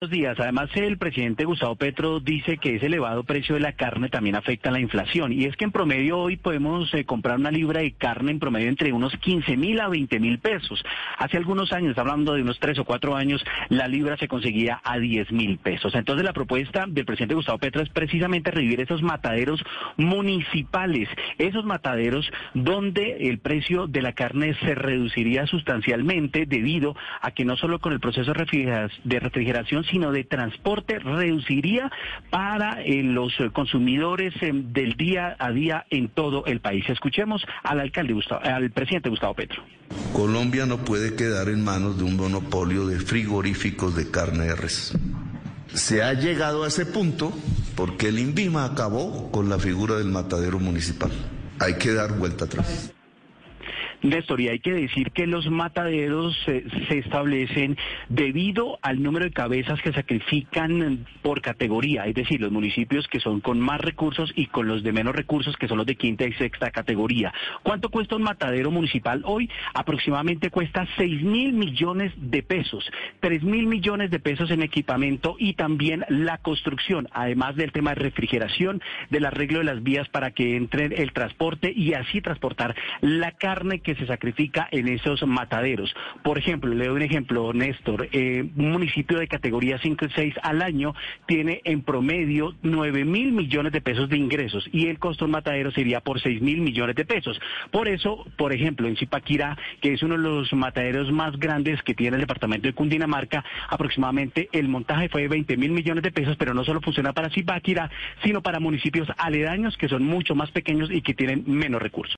Buenos días. Además, el presidente Gustavo Petro dice que ese elevado precio de la carne también afecta a la inflación. Y es que en promedio hoy podemos eh, comprar una libra de carne en promedio entre unos 15 mil a 20 mil pesos. Hace algunos años, hablando de unos tres o cuatro años, la libra se conseguía a 10 mil pesos. Entonces, la propuesta del presidente Gustavo Petro es precisamente revivir esos mataderos municipales, esos mataderos donde el precio de la carne se reduciría sustancialmente debido a que no solo con el proceso de refrigeración, sino de transporte reduciría para eh, los consumidores eh, del día a día en todo el país. Escuchemos al alcalde al presidente Gustavo Petro. Colombia no puede quedar en manos de un monopolio de frigoríficos de carne de res. Se ha llegado a ese punto porque el INVIMA acabó con la figura del matadero municipal. Hay que dar vuelta atrás. Néstor, y hay que decir que los mataderos se establecen debido al número de cabezas que sacrifican por categoría, es decir, los municipios que son con más recursos y con los de menos recursos, que son los de quinta y sexta categoría. ¿Cuánto cuesta un matadero municipal hoy? Aproximadamente cuesta 6 mil millones de pesos, 3 mil millones de pesos en equipamiento y también la construcción, además del tema de refrigeración, del arreglo de las vías para que entre el transporte y así transportar la carne que se sacrifica en esos mataderos. Por ejemplo, le doy un ejemplo, Néstor, eh, un municipio de categoría 5 y 6 al año tiene en promedio 9 mil millones de pesos de ingresos y el costo de un matadero sería por 6 mil millones de pesos. Por eso, por ejemplo, en Zipaquirá, que es uno de los mataderos más grandes que tiene el departamento de Cundinamarca, aproximadamente el montaje fue de 20 mil millones de pesos, pero no solo funciona para Zipaquirá, sino para municipios aledaños que son mucho más pequeños y que tienen menos recursos.